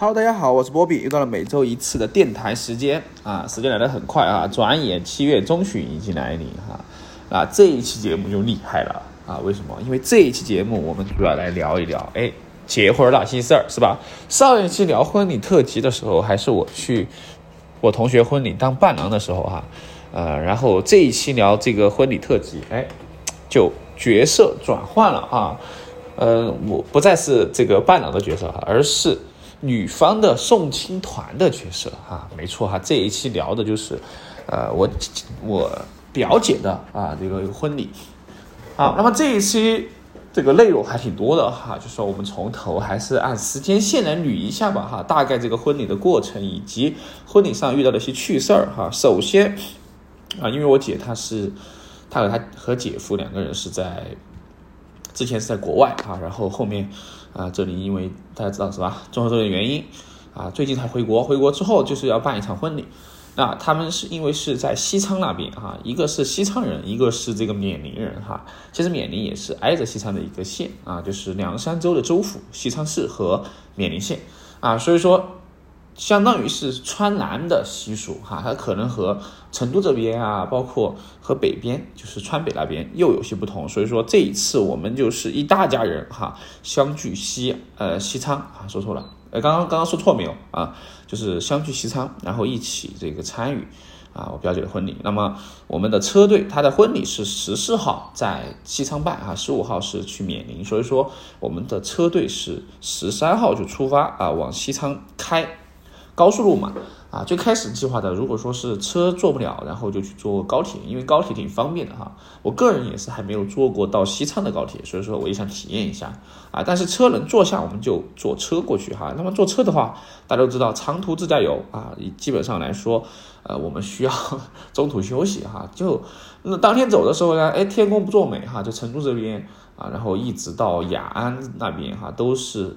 Hello，大家好，我是波比，又到了每周一次的电台时间啊，时间来得很快啊，转眼七月中旬已经来临哈，啊，这一期节目就厉害了啊，为什么？因为这一期节目我们主要来聊一聊，哎，结婚那些事儿是吧？上一期聊婚礼特辑的时候，还是我去我同学婚礼当伴郎的时候哈，呃，然后这一期聊这个婚礼特辑，哎，就角色转换了啊，呃，我不再是这个伴郎的角色哈，而是。女方的送亲团的角色啊，没错哈，这一期聊的就是，呃，我我表姐的啊这个婚礼，好，那么这一期这个内容还挺多的哈，就说我们从头还是按时间线来捋一下吧哈，大概这个婚礼的过程以及婚礼上遇到的一些趣事儿哈。首先啊，因为我姐她是，她和她和姐夫两个人是在。之前是在国外啊，然后后面啊，这里因为大家知道是吧，综合这个原因啊，最近才回国。回国之后就是要办一场婚礼。那他们是因为是在西昌那边哈，一个是西昌人，一个是这个冕宁人哈。其实冕宁也是挨着西昌的一个县啊，就是凉山州的州府西昌市和冕宁县啊，所以说。相当于是川南的习俗哈，它可能和成都这边啊，包括和北边，就是川北那边又有些不同。所以说这一次我们就是一大家人哈，相聚西呃西昌啊，说错了，呃刚刚刚刚说错没有啊？就是相聚西昌，然后一起这个参与啊我表姐的婚礼。那么我们的车队，他的婚礼是十四号在西昌办啊，十五号是去冕宁，所以说我们的车队是十三号就出发啊，往西昌开。高速路嘛，啊，最开始计划的，如果说是车坐不了，然后就去坐高铁，因为高铁挺方便的哈。我个人也是还没有坐过到西昌的高铁，所以说我也想体验一下啊。但是车能坐下，我们就坐车过去哈。那么坐车的话，大家都知道长途自驾游啊，基本上来说，呃，我们需要 中途休息哈。就那当天走的时候呢，哎，天公不作美哈，就成都这边啊，然后一直到雅安那边哈，都是。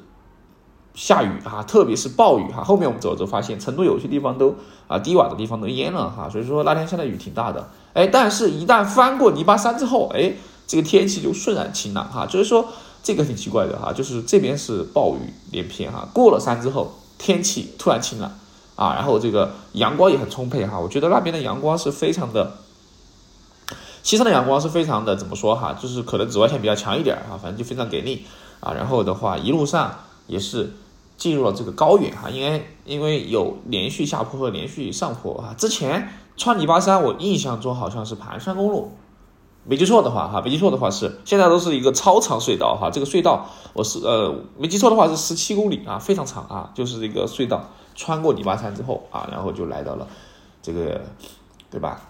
下雨哈，特别是暴雨哈。后面我们走着发现，成都有些地方都啊低洼的地方都淹了哈。所以说那天下的雨挺大的，哎，但是一旦翻过泥巴山之后，哎，这个天气就顺然晴朗哈。就是说这个挺奇怪的哈，就是这边是暴雨连篇哈，过了山之后天气突然晴朗啊，然后这个阳光也很充沛哈。我觉得那边的阳光是非常的，西山的阳光是非常的怎么说哈，就是可能紫外线比较强一点啊，反正就非常给力啊。然后的话一路上也是。进入了这个高原哈，因为因为有连续下坡和连续上坡啊。之前穿泥巴山，我印象中好像是盘山公路，没记错的话哈，没记错的话是现在都是一个超长隧道哈。这个隧道我是呃没记错的话是十七公里啊，非常长啊，就是这个隧道穿过泥巴山之后啊，然后就来到了这个对吧？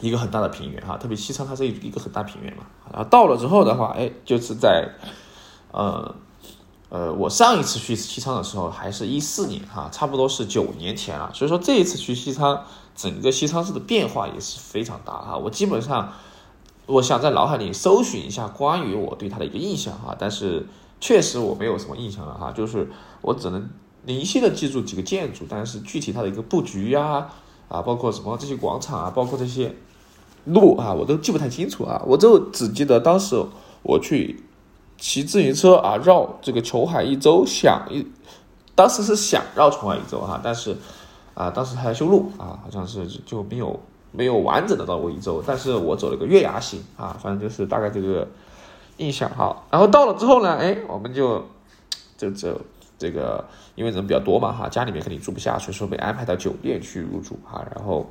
一个很大的平原哈，特别西昌它是一个很大平原嘛。然后到了之后的话，哎，就是在呃。呃，我上一次去西昌的时候还是一四年哈，差不多是九年前了。所以说这一次去西昌，整个西昌市的变化也是非常大哈。我基本上，我想在脑海里搜寻一下关于我对它的一个印象哈，但是确实我没有什么印象了哈，就是我只能零星的记住几个建筑，但是具体它的一个布局呀，啊，包括什么这些广场啊，包括这些路啊，我都记不太清楚啊，我就只记得当时我去。骑自行车啊，绕这个琼海一周，想一，当时是想绕琼海一周哈，但是啊，当时还在修路啊，好像是就没有没有完整的绕过一周。但是我走了个月牙形啊，反正就是大概这个印象哈。然后到了之后呢，哎，我们就就就这个，因为人比较多嘛哈，家里面肯定住不下，所以说被安排到酒店去入住哈。然后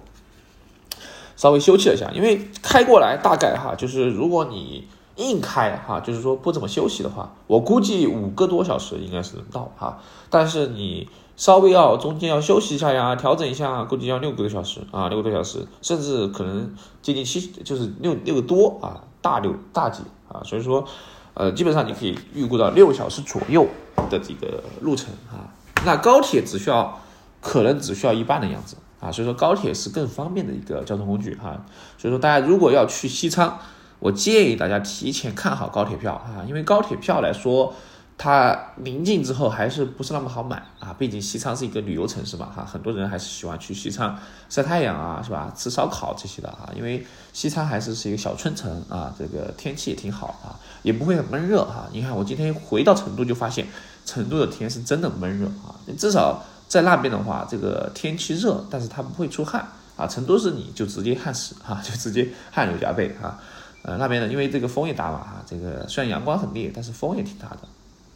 稍微休憩了一下，因为开过来大概哈，就是如果你。硬开哈，就是说不怎么休息的话，我估计五个多小时应该是能到哈。但是你稍微要中间要休息一下呀，调整一下，估计要六个多小时啊，六个多小时，甚至可能接近七，就是六六个多啊，大六大几啊。所以说，呃，基本上你可以预估到六小时左右的这个路程啊。那高铁只需要可能只需要一半的样子啊，所以说高铁是更方便的一个交通工具哈。所以说大家如果要去西昌。我建议大家提前看好高铁票啊，因为高铁票来说，它临近之后还是不是那么好买啊。毕竟西昌是一个旅游城市嘛，哈，很多人还是喜欢去西昌晒太阳啊，是吧？吃烧烤这些的啊。因为西昌还是是一个小春城啊，这个天气也挺好啊，也不会很闷热哈。你看我今天回到成都就发现，成都的天是真的闷热啊，至少在那边的话，这个天气热，但是它不会出汗啊。成都是你就直接汗湿啊，就直接汗流浃背啊。呃，那边呢，因为这个风也大嘛，这个虽然阳光很烈，但是风也挺大的。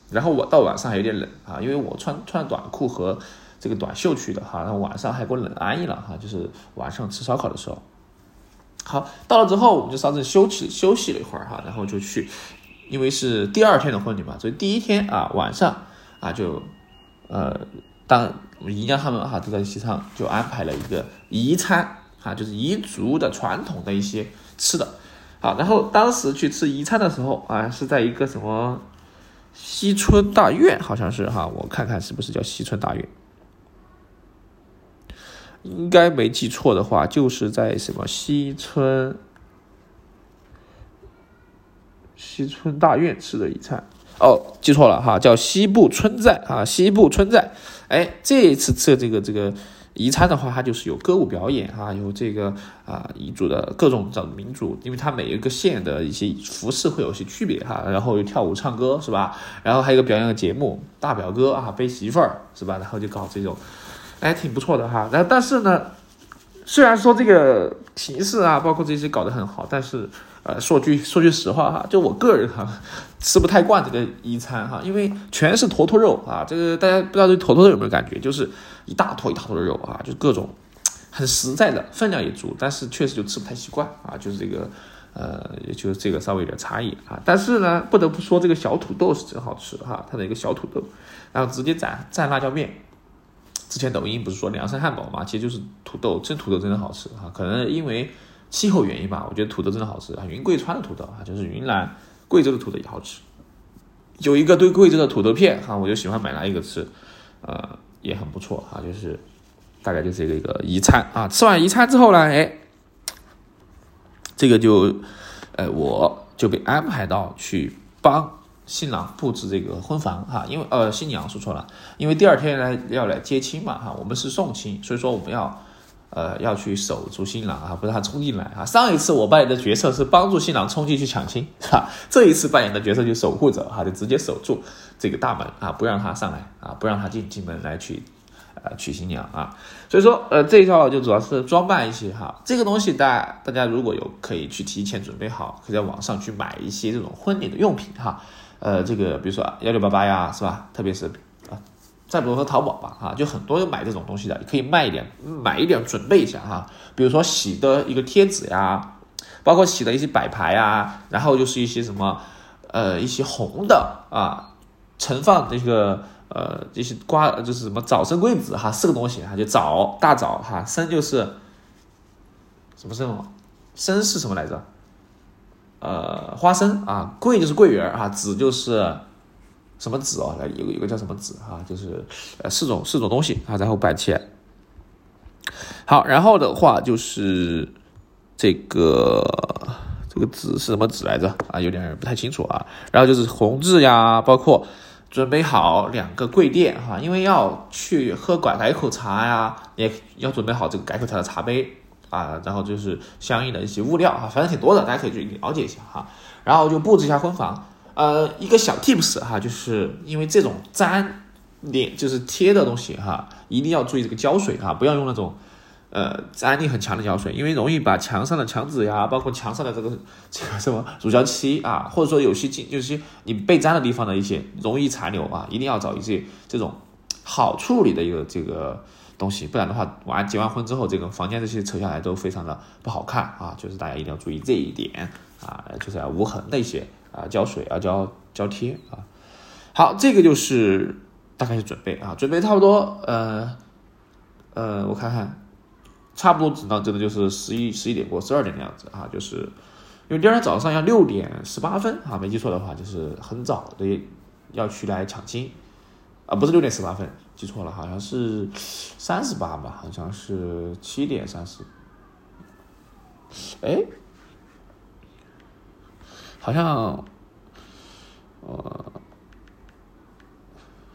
然后我到晚上还有点冷啊，因为我穿穿短裤和这个短袖去的哈，然后晚上还给我冷安逸了哈，就是晚上吃烧烤的时候。好，到了之后我们就稍事休息休息了一会儿哈，然后就去。因为是第二天的婚礼嘛，所以第一天啊晚上啊就，呃，当我们姨娘他们哈都在席上就安排了一个彝餐啊，就是彝族的传统的一些吃的。好，然后当时去吃宜餐的时候啊，是在一个什么西村大院，好像是哈，我看看是不是叫西村大院，应该没记错的话，就是在什么西村。西村大院吃的一餐哦，记错了哈，叫西部村寨啊，西部村寨。哎，这一次吃这个这个彝餐的话，它就是有歌舞表演啊，有这个啊彝族的各种的民族，因为它每一个县的一些服饰会有些区别哈，然后有跳舞唱歌是吧？然后还有个表演的节目，大表哥啊背媳妇儿是吧？然后就搞这种，哎，挺不错的哈。然后但是呢，虽然说这个形式啊，包括这些搞得很好，但是。呃，说句说句实话哈，就我个人哈，吃不太惯这个一餐哈，因为全是坨坨肉啊。这个大家不知道对坨坨肉有没有感觉？就是一大坨一大坨的肉啊，就各种很实在的，分量也足，但是确实就吃不太习惯啊。就是这个呃，也就是这个稍微有点差异啊。但是呢，不得不说这个小土豆是真好吃哈，它的一个小土豆，然后直接蘸蘸辣椒面。之前抖音不是说凉山汉堡嘛，其实就是土豆，这土豆真的好吃哈。可能因为。气候原因吧，我觉得土豆真的好吃啊！云贵川的土豆啊，就是云南、贵州的土豆也好吃。有一个对贵州的土豆片哈，我就喜欢买来一个吃，呃，也很不错哈。就是大概就是一个一个一餐啊。吃完一餐之后呢，哎，这个就呃，我就被安排到去帮新郎布置这个婚房哈，因为呃，新娘说错了，因为第二天来要来接亲嘛哈，我们是送亲，所以说我们要。呃，要去守住新郎啊，不让他冲进来啊。上一次我扮演的角色是帮助新郎冲进去抢亲，是吧？这一次扮演的角色就守护者哈，就直接守住这个大门啊，不让他上来啊，不让他进进门来娶，呃，娶新娘啊。所以说，呃，这一套就主要是装扮一些哈，这个东西大家大家如果有可以去提前准备好，可以在网上去买一些这种婚礼的用品哈，呃，这个比如说幺六八八呀，是吧？特别是。再比如说淘宝吧，哈，就很多人买这种东西的，可以卖一点，买一点准备一下哈。比如说洗的一个贴纸呀，包括洗的一些摆盘呀，然后就是一些什么，呃，一些红的啊，盛放这个呃这些瓜就是什么早生贵子哈，四个东西哈，就早大枣哈，生就是什么生？生是什么来着？呃，花生啊，桂就是桂圆啊，子就是。什么纸哦？来有个有个叫什么纸哈，就是呃四种四种东西啊，然后摆起来。好，然后的话就是这个这个纸是什么纸来着啊？有点不太清楚啊。然后就是红字呀，包括准备好两个跪垫哈，因为要去喝改改口茶呀，也要准备好这个改口茶的茶杯啊。然后就是相应的一些物料啊，反正挺多的，大家可以去了解一下哈。然后就布置一下婚房。呃，一个小 tips 哈，就是因为这种粘粘就是贴的东西哈，一定要注意这个胶水哈，不要用那种呃粘力很强的胶水，因为容易把墙上的墙纸呀，包括墙上的这个这个什么乳胶漆啊，或者说有些进就是你被粘的地方的一些容易残留啊，一定要找一些这种好处理的一个这个东西，不然的话完结完婚之后，这个房间这些扯下来都非常的不好看啊，就是大家一定要注意这一点啊，就是要无痕那些。啊，浇水啊，胶胶贴啊，好，这个就是大概是准备啊，准备差不多，呃，呃，我看看，差不多直到真的就是十一十一点过十二点的样子啊，就是因为第二天早上要六点十八分啊，没记错的话就是很早的要去来抢亲啊，不是六点十八分，记错了，好像是三十八吧，好像是七点三十，哎。好像，呃，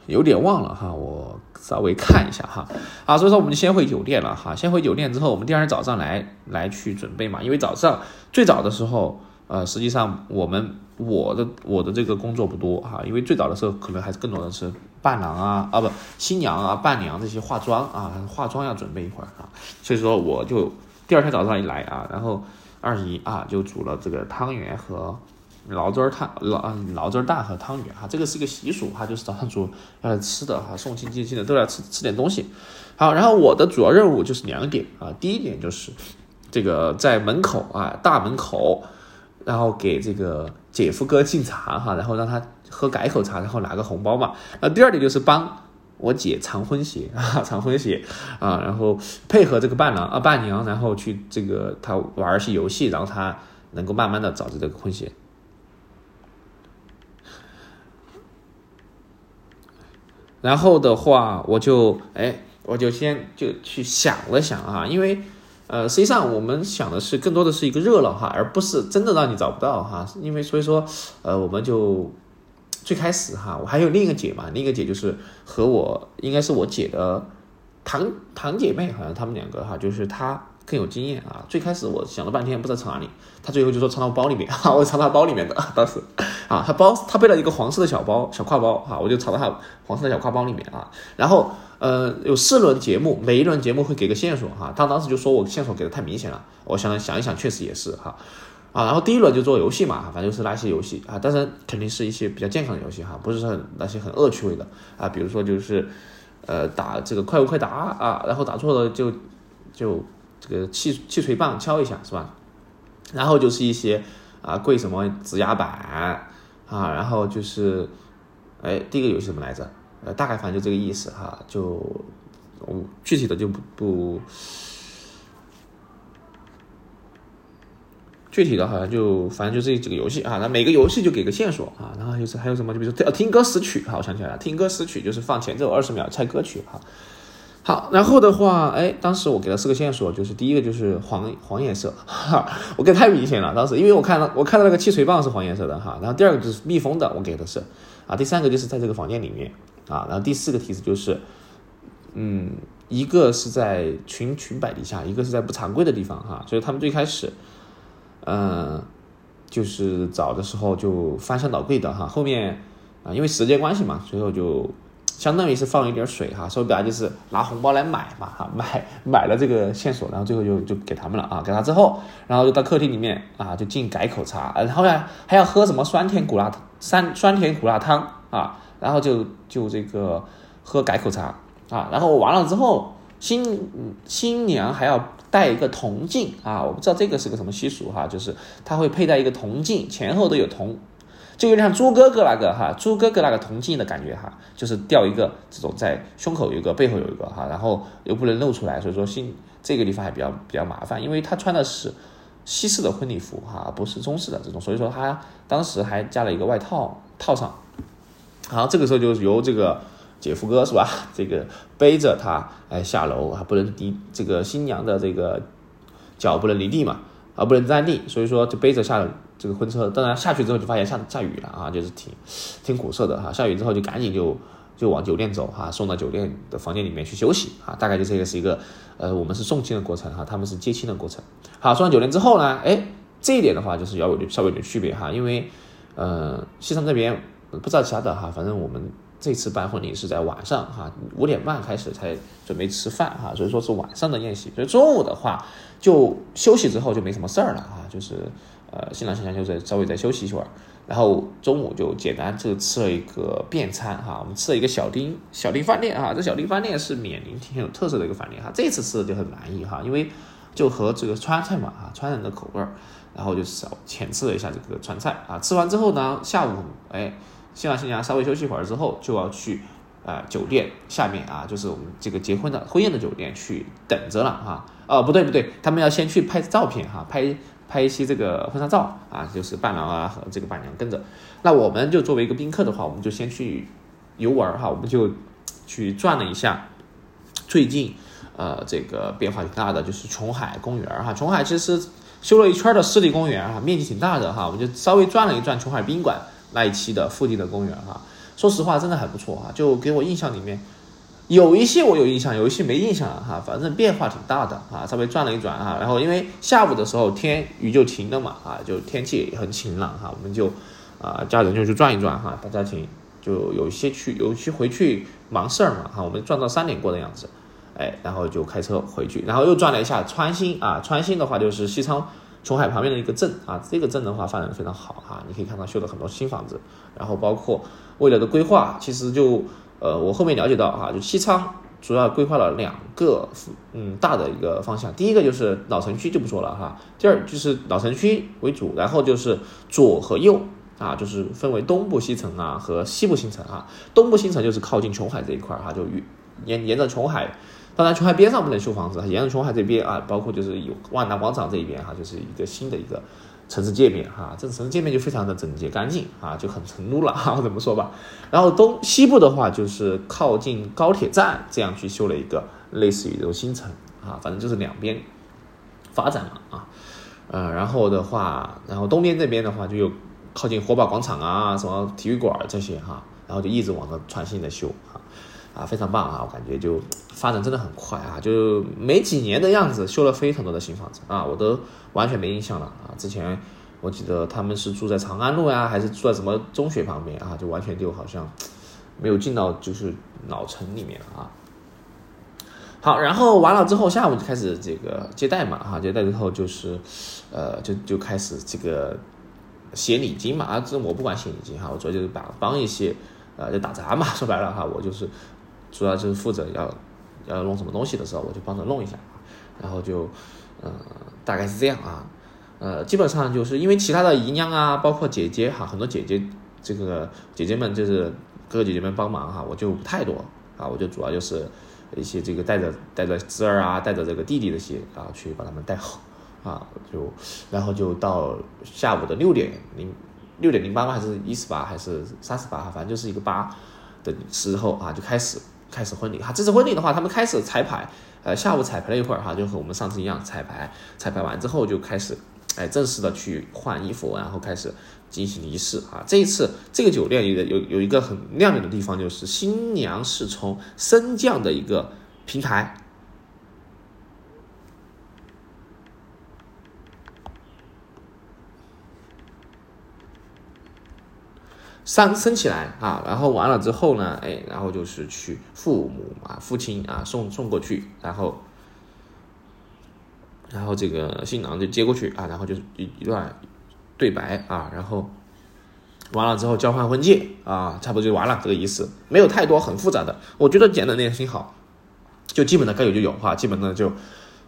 有点忘了哈，我稍微看一下哈。啊，所以说我们就先回酒店了哈。先回酒店之后，我们第二天早上来来去准备嘛。因为早上最早的时候，呃，实际上我们我的我的这个工作不多哈，因为最早的时候可能还是更多的是伴郎啊啊不新娘啊伴娘这些化妆啊化妆要准备一会儿啊，所以说我就第二天早上一来啊，然后二姨啊就煮了这个汤圆和醪糟汤醪醪糟蛋和汤圆哈，这个是一个习俗哈，就是早上煮要来吃的哈，送亲戚亲的都要吃吃点东西。好，然后我的主要任务就是两点啊，第一点就是这个在门口啊大门口。然后给这个姐夫哥敬茶哈，然后让他喝改口茶，然后拿个红包嘛。那第二点就是帮我姐藏婚鞋啊，藏婚鞋啊，然后配合这个伴郎啊伴娘，然后去这个他玩一些游戏，然后他能够慢慢的找着这个婚鞋。然后的话，我就哎，我就先就去想了想啊，因为。呃，实际上我们想的是更多的是一个热闹哈，而不是真的让你找不到哈。因为所以说，呃，我们就最开始哈，我还有另一个姐嘛，另一个姐就是和我应该是我姐的堂堂姐妹，好像她们两个哈，就是她更有经验啊。最开始我想了半天不知道藏哪里，他最后就说藏到包里面哈，我藏到包里面的当时啊，他包他背了一个黄色的小包小挎包哈，我就藏到他黄色的小挎包里面啊，然后。呃，有四轮节目，每一轮节目会给个线索哈。他当时就说我线索给的太明显了，我想想一想，确实也是哈。啊，然后第一轮就做游戏嘛，反正就是那些游戏啊，但是肯定是一些比较健康的游戏哈，不是很那些很恶趣味的啊。比如说就是呃打这个快问快答啊，然后打错了就就这个气气锤棒敲一下是吧？然后就是一些啊跪什么指压板啊，然后就是哎第一个游戏什么来着？呃，大概反正就这个意思哈，就具体的就不不，具体的好像就反正就这几个游戏啊，那每个游戏就给个线索啊，然后就是还有什么，就比如说听歌识曲哈，我想起来了，听歌识曲就是放前奏二十秒猜歌曲哈。好，然后的话，哎，当时我给了四个线索，就是第一个就是黄黄颜色，哈，我给太明显了，当时因为我看到我看到那个气锤棒是黄颜色的哈，然后第二个就是密封的，我给的是啊，第三个就是在这个房间里面。啊，然后第四个提示就是，嗯，一个是在裙裙摆底下，一个是在不常规的地方哈，所以他们最开始，嗯，就是找的时候就翻箱倒柜的哈，后面啊，因为时间关系嘛，最后就相当于是放一点水哈，说白了就是拿红包来买嘛哈，买买了这个线索，然后最后就就给他们了啊，给他之后，然后就到客厅里面啊，就进改口茶，然后呢还要喝什么酸甜苦辣酸酸甜苦辣汤啊。然后就就这个喝改口茶啊，然后完了之后，新新娘还要带一个铜镜啊，我不知道这个是个什么习俗哈，就是他会佩戴一个铜镜，前后都有铜，就有点像猪哥哥那个哈，猪哥哥那个铜镜的感觉哈，就是吊一个这种在胸口有一个，背后有一个哈，然后又不能露出来，所以说新这个地方还比较比较麻烦，因为他穿的是西式的婚礼服哈，不是中式的这种，所以说他当时还加了一个外套套上。好，这个时候就是由这个姐夫哥是吧？这个背着他哎下楼啊，不能离这个新娘的这个脚不能离地嘛，啊不能站立，所以说就背着下了这个婚车。当然下去之后就发现下下雨了啊，就是挺挺苦涩的哈。下雨之后就赶紧就就往酒店走哈，送到酒店的房间里面去休息啊。大概就这个是一个呃，我们是送亲的过程哈，他们是接亲的过程。好，送到酒店之后呢，哎，这一点的话就是要有稍微有点区别哈，因为呃西昌这边。不知道其他的哈，反正我们这次办婚礼是在晚上哈，五点半开始才准备吃饭哈，所以说是晚上的宴席。所以中午的话就休息之后就没什么事儿了哈，就是呃新郎新娘就在稍微再休息一会儿，然后中午就简单就吃了一个便餐哈，我们吃了一个小丁小丁饭店哈，这小丁饭店是缅宁挺有特色的一个饭店哈，这次吃的就很满意哈，因为就和这个川菜嘛哈，川人的口味儿，然后就稍浅吃了一下这个川菜啊，吃完之后呢，下午哎。新郎新娘稍微休息一会儿之后，就要去啊酒店下面啊，就是我们这个结婚的婚宴的酒店去等着了哈。哦，不对不对，他们要先去拍照片哈，拍拍一些这个婚纱照啊，就是伴郎啊和这个伴娘跟着。那我们就作为一个宾客的话，我们就先去游玩哈，我们就去转了一下最近呃这个变化挺大的，就是琼海公园哈。琼海其实修了一圈的湿地公园啊，面积挺大的哈，我们就稍微转了一转琼海宾馆。那一期的附近的公园哈，说实话真的还不错哈，就给我印象里面有一些我有印象，有一些没印象了哈，反正变化挺大的啊，稍微转了一转啊，然后因为下午的时候天雨就停了嘛啊，就天气很晴朗哈，我们就啊，家人就去转一转哈，大家请就有一些去，有些回去忙事儿嘛哈，我们转到三点过的样子，哎，然后就开车回去，然后又转了一下川新啊，川新的话就是西昌琼海旁边的一个镇啊，这个镇的话发展的非常好哈，你可以看到修了很多新房子，然后包括未来的规划，其实就呃，我后面了解到哈，就西昌。主要规划了两个嗯大的一个方向，第一个就是老城区就不说了哈，第二就是老城区为主，然后就是左和右啊，就是分为东部新城啊和西部新城啊。东部新城就是靠近琼海这一块儿哈，就沿沿着琼海，当然琼海边上不能修房子，沿着琼海这边啊，包括就是有万达广场这一边哈，就是一个新的一个。城市界面哈，这个城市界面就非常的整洁干净啊，就很成都了哈，怎么说吧？然后东西部的话，就是靠近高铁站这样去修了一个类似于这种新城啊，反正就是两边发展嘛啊，呃，然后的话，然后东边这边的话就有靠近火把广场啊，什么体育馆这些哈，然后就一直往上创新的修。啊，非常棒啊！我感觉就发展真的很快啊，就没几年的样子，修了非常多的新房子啊，我都完全没印象了啊。之前我记得他们是住在长安路呀，还是住在什么中学旁边啊？就完全就好像没有进到就是老城里面啊。好，然后完了之后，下午就开始这个接待嘛，哈，接待之后就是呃，就就开始这个写礼金嘛，啊，这我不管写礼金哈，我主要就是帮帮一些呃，就打杂嘛，说白了哈，我就是。主要就是负责要要弄什么东西的时候，我就帮着弄一下，然后就呃大概是这样啊，呃基本上就是因为其他的姨娘啊，包括姐姐哈，很多姐姐这个姐姐们就是哥哥姐姐们帮忙哈，我就不太多啊，我就主要就是一些这个带着带着侄儿啊，带着这个弟弟这些啊去把他们带好啊，就然后就到下午的六点零六点零八还是一十八还是三十八反正就是一个八的时候啊就开始。开始婚礼哈，这次婚礼的话，他们开始彩排，呃，下午彩排了一会儿哈，就和我们上次一样彩排，彩排完之后就开始，哎，正式的去换衣服，然后开始进行仪式啊。这一次这个酒店有有有一个很亮点的地方，就是新娘是从升降的一个平台。上升起来啊，然后完了之后呢，哎，然后就是去父母啊、父亲啊送送过去，然后，然后这个新郎就接过去啊，然后就是一一段对白啊，然后完了之后交换婚戒啊，差不多就完了这个仪式，没有太多很复杂的，我觉得简单点挺好，就基本的该有就有哈，基本的就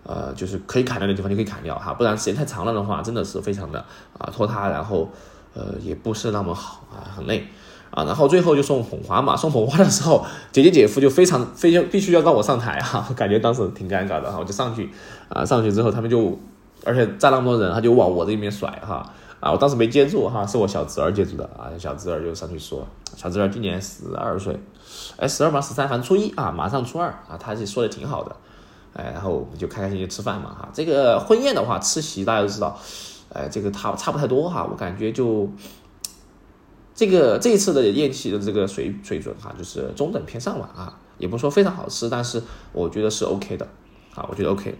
呃就是可以砍掉的地方就可以砍掉哈，不然时间太长了的话，真的是非常的啊拖沓，然后。呃，也不是那么好啊，很累啊。然后最后就送捧花嘛，送捧花的时候，姐姐姐夫就非常非常必须要让我上台哈，感觉当时挺尴尬的哈。我就上去啊，上去之后他们就，而且站那么多人，他就往我这边甩哈啊。我当时没接住哈，是我小侄儿接住的啊。小侄儿就上去说，小侄儿今年十二岁，哎，十二吗？十三，反正初一啊，马上初二啊，他就说的挺好的，哎，然后我们就开开心心吃饭嘛哈。这个婚宴的话，吃席大家都知道。哎，这个差差不太多哈，我感觉就这个这一次的宴席的这个水水准哈，就是中等偏上吧啊，也不说非常好吃，但是我觉得是 OK 的，啊，我觉得 OK。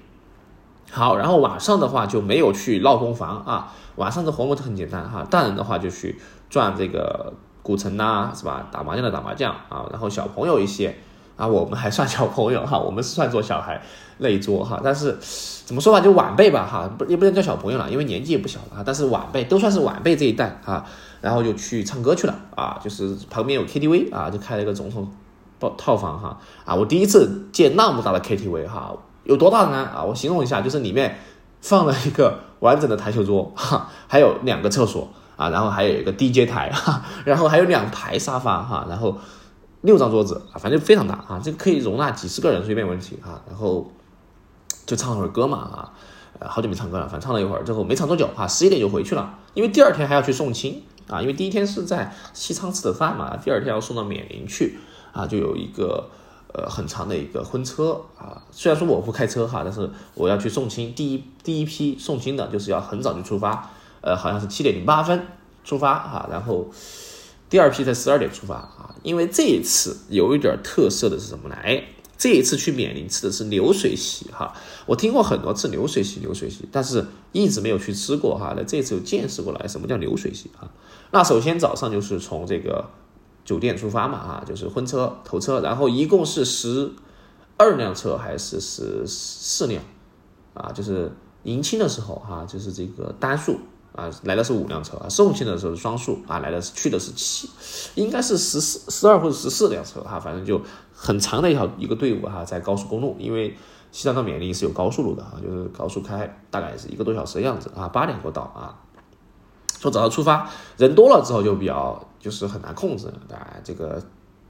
好，然后晚上的话就没有去闹洞房啊，晚上的活动很简单哈，大人的话就去转这个古城呐，是吧？打麻将的打麻将啊，然后小朋友一些。啊，我们还算小朋友哈，我们是算做小孩那一桌哈，但是怎么说吧，就晚辈吧哈，不也不能叫小朋友了，因为年纪也不小了哈，但是晚辈都算是晚辈这一代啊，然后就去唱歌去了啊，就是旁边有 KTV 啊，就开了一个总统包套房哈啊，我第一次见那么大的 KTV 哈，有多大呢啊？我形容一下，就是里面放了一个完整的台球桌哈，还有两个厕所啊，然后还有一个 DJ 台哈，然后还有两排沙发哈，然后。六张桌子，反正非常大啊，这个可以容纳几十个人，随便问题啊。然后就唱了会儿歌嘛啊，呃，好久没唱歌了，反正唱了一会儿之后没唱多久啊，十一点就回去了，因为第二天还要去送亲啊，因为第一天是在西昌吃的饭嘛，第二天要送到冕宁去啊，就有一个呃很长的一个婚车啊。虽然说我不开车哈，但是我要去送亲，第一第一批送亲的就是要很早就出发，呃，好像是七点零八分出发哈，然后。第二批在十二点出发啊，因为这一次有一点特色的是什么呢？哎，这一次去冕宁吃的是流水席哈，我听过很多次流水席，流水席，但是一直没有去吃过哈。那这次有见识过来，什么叫流水席啊？那首先早上就是从这个酒店出发嘛哈，就是婚车头车，然后一共是十二辆车还是十四辆啊？就是迎亲的时候哈，就是这个单数。啊，来的是五辆车啊，送亲的时候是双数啊，来的是去的是七，应该是十四、十二或者十四辆车哈，反正就很长的一条一个队伍哈，在高速公路，因为西藏到缅甸是有高速路的啊，就是高速开大概是一个多小时的样子啊，八点多到啊，从早上出发，人多了之后就比较就是很难控制啊，这个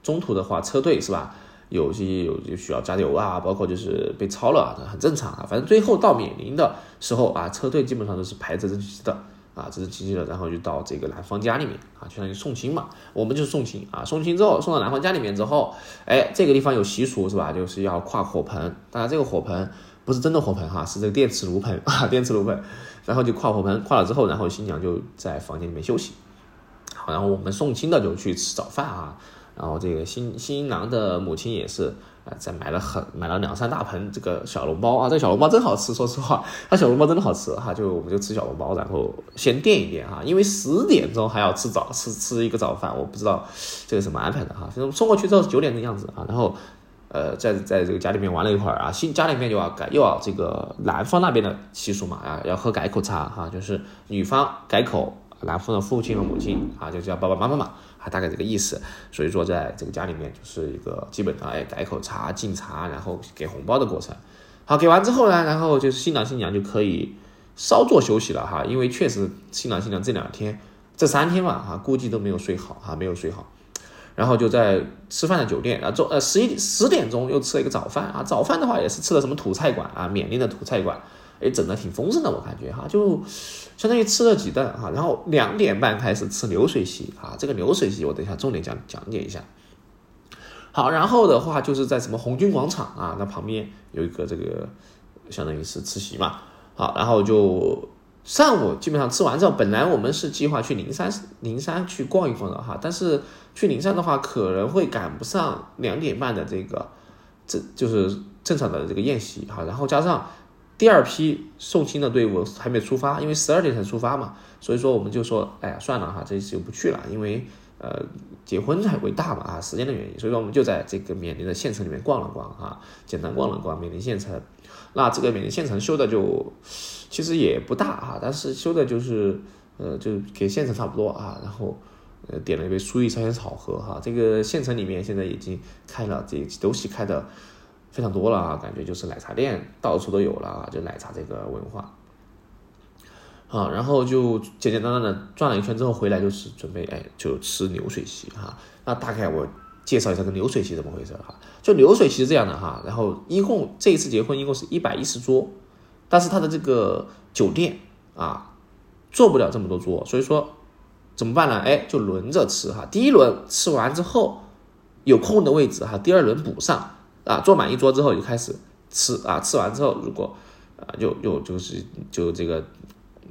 中途的话车队是吧？有些有就需要加油啊，包括就是被超了啊，这，很正常啊，反正最后到缅宁的时候啊，车队基本上都是排着整齐的。啊，整整齐齐的，然后就到这个男方家里面啊，相当于送亲嘛。我们就是送亲啊，送亲之后送到男方家里面之后，哎，这个地方有习俗是吧？就是要跨火盆，当然这个火盆不是真的火盆哈，是这个电磁炉盆啊，电磁炉盆。然后就跨火盆，跨了之后，然后新娘就在房间里面休息。好，然后我们送亲的就去吃早饭啊，然后这个新新郎的母亲也是。再买了很买了两三大盆这个小笼包啊，这个小笼包真好吃，说实话，它小笼包真的好吃哈，就我们就吃小笼包，然后先垫一垫哈，因为十点钟还要吃早吃吃一个早饭，我不知道这个怎么安排的哈，反正送过去之后九点的样子啊，然后呃在在这个家里面玩了一会儿啊，新家里面就要改又要这个男方那边的习俗嘛啊，要喝改口茶哈，就是女方改口，男方的父亲和母亲啊就叫爸爸妈妈嘛。大概这个意思，所以说在这个家里面就是一个基本上哎改口茶敬茶，然后给红包的过程。好，给完之后呢，然后就是新郎新娘就可以稍作休息了哈，因为确实新郎新娘这两天这三天嘛哈，估计都没有睡好哈，没有睡好。然后就在吃饭的酒店啊，中呃十一十点钟又吃了一个早饭啊，早饭的话也是吃的什么土菜馆啊，缅甸的土菜馆。哎，整的挺丰盛的，我感觉哈，就相当于吃了几顿哈，然后两点半开始吃流水席啊，这个流水席我等一下重点讲讲解一下。好，然后的话就是在什么红军广场啊，那旁边有一个这个相当于是吃席嘛，好，然后就上午基本上吃完之后，本来我们是计划去灵山灵山去逛一逛的哈，但是去灵山的话可能会赶不上两点半的这个这就是正常的这个宴席哈，然后加上。第二批送亲的队伍还没出发，因为十二点才出发嘛，所以说我们就说，哎呀，算了哈，这一次就不去了，因为呃，结婚太伟大嘛啊，时间的原因，所以说我们就在这个缅甸的县城里面逛了逛啊，简单逛了逛缅甸县城。那这个缅甸县城修的就其实也不大啊，但是修的就是呃，就给县城差不多啊，然后呃，点了一杯苏玉山草喝哈。这个县城里面现在已经开了这东西开的。非常多了啊，感觉就是奶茶店到处都有了啊，就奶茶这个文化。好，然后就简简单单的转了一圈之后回来，就是准备哎，就吃流水席哈。那大概我介绍一下这个流水席怎么回事哈。就流水席是这样的哈，然后一共这一次结婚一共是一百一十桌，但是他的这个酒店啊坐不了这么多桌，所以说怎么办呢？哎，就轮着吃哈。第一轮吃完之后有空的位置哈，第二轮补上。啊，坐满一桌之后就开始吃啊，吃完之后如果啊又又就是就这个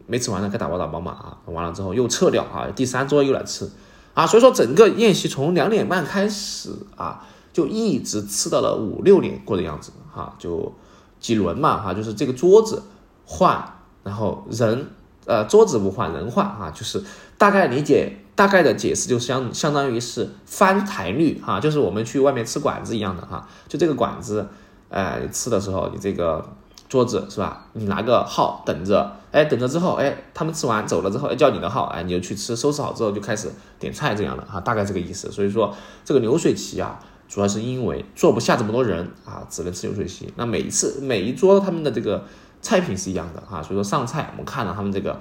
没吃完的该打包打包嘛啊，完了之后又撤掉啊，第三桌又来吃啊，所以说整个宴席从两点半开始啊，就一直吃到了五六点过的样子哈，就几轮嘛哈，就是这个桌子换，然后人呃桌子不换人换啊，就是大概理解。大概的解释就相相当于是翻台率哈，就是我们去外面吃馆子一样的哈，就这个馆子，呃，吃的时候你这个桌子是吧？你拿个号等着，哎，等着之后，哎，他们吃完走了之后，哎，叫你的号，哎，你就去吃，收拾好之后就开始点菜这样的哈，大概这个意思。所以说这个流水席啊，主要是因为坐不下这么多人啊，只能吃流水席。那每一次每一桌他们的这个菜品是一样的哈，所以说上菜我们看了他们这个。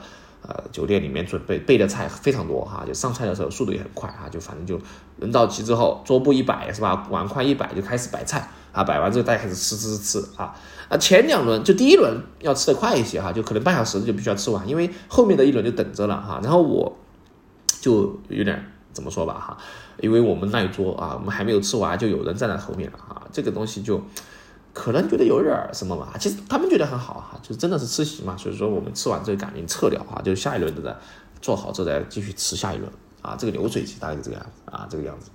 呃，酒店里面准备备的菜非常多哈，就上菜的时候速度也很快哈，就反正就人到齐之后，桌布一摆是吧，碗筷一摆就开始摆菜啊，摆完之后大家开始吃吃吃啊。啊，前两轮就第一轮要吃的快一些哈，就可能半小时就必须要吃完，因为后面的一轮就等着了哈。然后我就有点怎么说吧哈，因为我们那一桌啊，我们还没有吃完，就有人站在后面了哈，这个东西就。可能觉得有点什么吧，其实他们觉得很好哈，就真的是吃席嘛，所以说我们吃完这个赶紧撤掉哈，就下一轮的再做好之后再继续吃下一轮啊，这个流水席大概是这个样子啊，这个样子。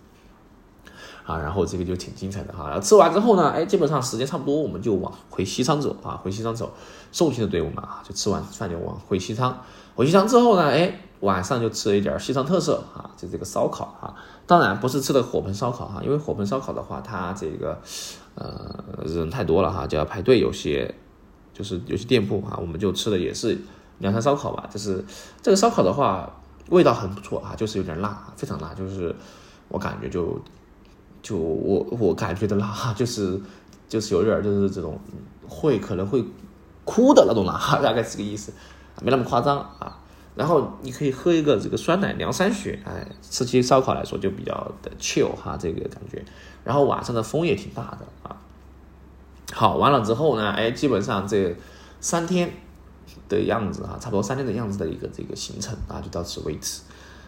啊，然后这个就挺精彩的哈。然后吃完之后呢，哎，基本上时间差不多，我们就往回西昌走啊，回西昌走，送行的队伍嘛，就吃完饭就往回西昌。回西昌之后呢，哎，晚上就吃了一点西昌特色啊，就这个烧烤啊。当然不是吃的火盆烧烤哈，因为火盆烧烤的话，它这个呃人太多了哈，就要排队，有些就是有些店铺啊，我们就吃的也是凉山烧烤吧。就是这个烧烤的话，味道很不错啊，就是有点辣，非常辣，就是我感觉就就我我感觉的辣，就是 就是有点就是这种会可能会哭的那种辣，大概是个意思，没那么夸张啊。然后你可以喝一个这个酸奶凉山雪，哎，吃起烧烤来说就比较的 chill 哈，这个感觉。然后晚上的风也挺大的啊。好，完了之后呢，哎，基本上这三天的样子哈，差不多三天的样子的一个这个行程啊，就到此为止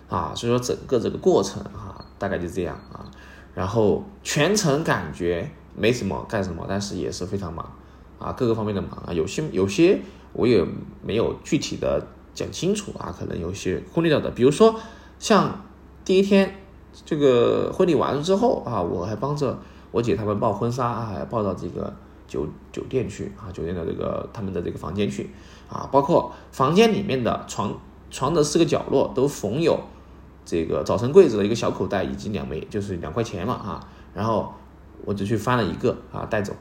啊。所以说整个这个过程哈，大概就这样啊。然后全程感觉没什么干什么，但是也是非常忙啊，各个方面的忙啊，有些有些我也没有具体的。讲清楚啊，可能有些忽略掉的，比如说像第一天这个婚礼完了之后啊，我还帮着我姐他们抱婚纱啊，还抱到这个酒酒店去啊，酒店的这个他们的这个房间去啊，包括房间里面的床床的四个角落都缝有这个早晨柜子的一个小口袋，以及两枚就是两块钱嘛啊，然后我就去翻了一个啊带走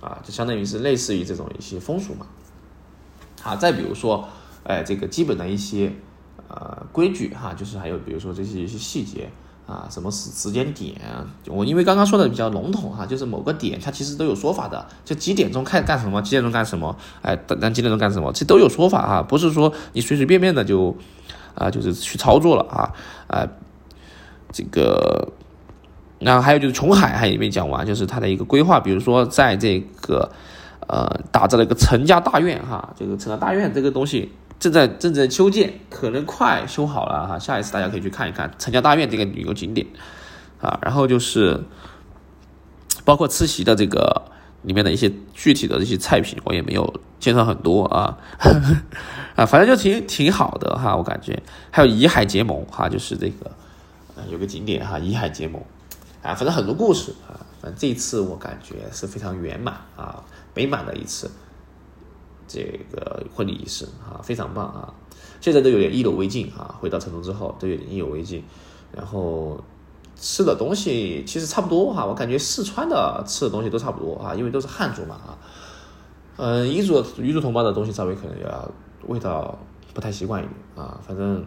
啊，就相当于是类似于这种一些风俗嘛，好，再比如说。哎，这个基本的一些呃规矩哈，就是还有比如说这些一些细节啊，什么时时间点，我因为刚刚说的比较笼统哈，就是某个点它其实都有说法的，就几点钟开干什么，几点钟干什么，哎，等几点钟干什么，这都有说法哈，不是说你随随便便的就啊就是去操作了啊啊，这个，然后还有就是琼海还也没讲完，就是它的一个规划，比如说在这个呃打造了一个陈家大院哈，这个陈家大院这个东西。正在正在修建，可能快修好了哈。下一次大家可以去看一看陈家大院这个旅游景点啊。然后就是包括吃席的这个里面的一些具体的这些菜品，我也没有介绍很多啊 啊，反正就挺挺好的哈。我感觉还有怡海结盟哈，就是这个有个景点哈，怡海结盟啊，反正很多故事啊。反正这一次我感觉是非常圆满啊美满的一次。这个婚礼仪式啊，非常棒啊！现在都有点意犹未尽啊。回到成都之后，都有点意犹未尽。然后吃的东西其实差不多哈，我感觉四川的吃的东西都差不多啊，因为都是汉族嘛啊。嗯，彝族彝族同胞的东西稍微可能要味道不太习惯一点啊。反正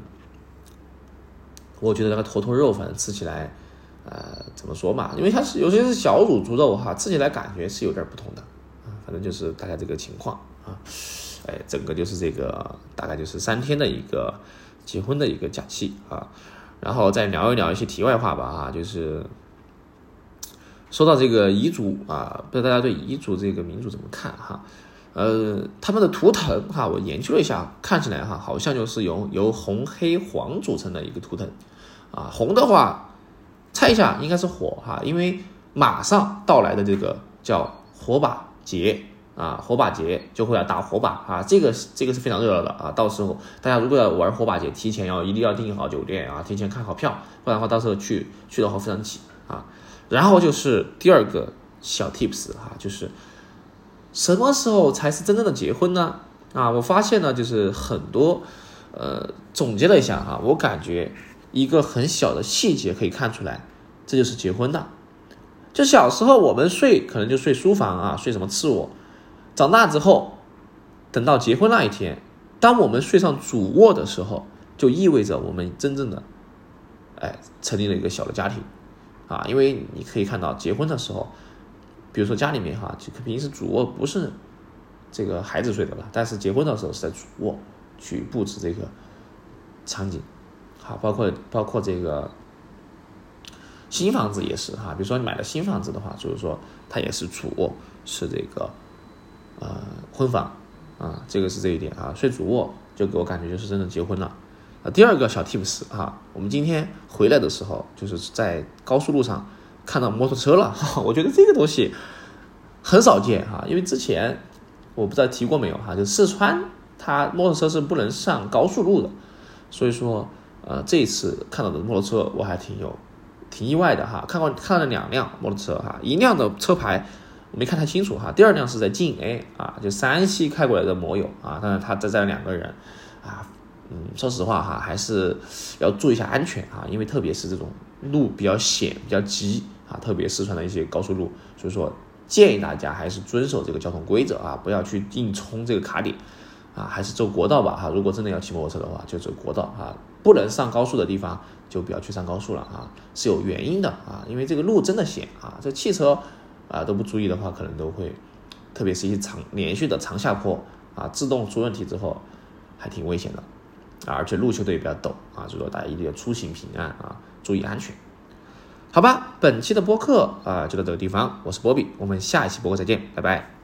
我觉得那个坨坨肉，反正吃起来呃怎么说嘛，因为它是有些是小乳猪肉哈，吃起来感觉是有点不同的啊。反正就是大概这个情况。啊，哎，整个就是这个，大概就是三天的一个结婚的一个假期啊，然后再聊一聊一些题外话吧啊，就是说到这个彝族啊，不知道大家对彝族这个民族怎么看哈？呃，他们的图腾哈，我研究了一下，看起来哈，好像就是由由红、黑、黄组成的一个图腾啊。红的话，猜一下应该是火哈，因为马上到来的这个叫火把节。啊，火把节就会要打火把啊，这个这个是非常热闹的啊。到时候大家如果要玩火把节，提前要一定要订好酒店啊，提前看好票，不然的话到时候去去的话非常挤啊。然后就是第二个小 tips 哈，就是什么时候才是真正的结婚呢？啊，我发现呢，就是很多呃总结了一下哈，我感觉一个很小的细节可以看出来，这就是结婚的。就小时候我们睡可能就睡书房啊，睡什么次卧。长大之后，等到结婚那一天，当我们睡上主卧的时候，就意味着我们真正的，哎，成立了一个小的家庭，啊，因为你可以看到结婚的时候，比如说家里面哈，就肯定是主卧不是这个孩子睡的吧，但是结婚的时候是在主卧去布置这个场景，好，包括包括这个新房子也是哈，比如说你买了新房子的话，就是说它也是主卧是这个。呃，婚房啊，这个是这一点啊，睡主卧就给我感觉就是真的结婚了。啊。第二个小 tips 啊，我们今天回来的时候就是在高速路上看到摩托车了，我觉得这个东西很少见哈，因为之前我不知道提过没有哈，就四川它摩托车是不能上高速路的，所以说呃这一次看到的摩托车我还挺有挺意外的哈，看过看了两辆摩托车哈，一辆的车牌没看太清楚哈，第二辆是在晋 A 啊，就山西开过来的摩友啊，但是他在载了两个人啊，嗯，说实话哈，还是要注意一下安全啊，因为特别是这种路比较险、比较急啊，特别四川的一些高速路，所以说建议大家还是遵守这个交通规则啊，不要去硬冲这个卡点啊，还是走国道吧哈。如果真的要骑摩托车的话，就走国道啊，不能上高速的地方就不要去上高速了啊，是有原因的啊，因为这个路真的险啊，这汽车啊都不注意的话，可能都会，特别是一些长连续的长下坡啊，自动出问题之后还挺危险的。啊，而且路修的也比较陡啊，所以说大家一定要出行平安啊，注意安全。好吧，本期的播客啊就到这个地方，我是波比，我们下一期播客再见，拜拜。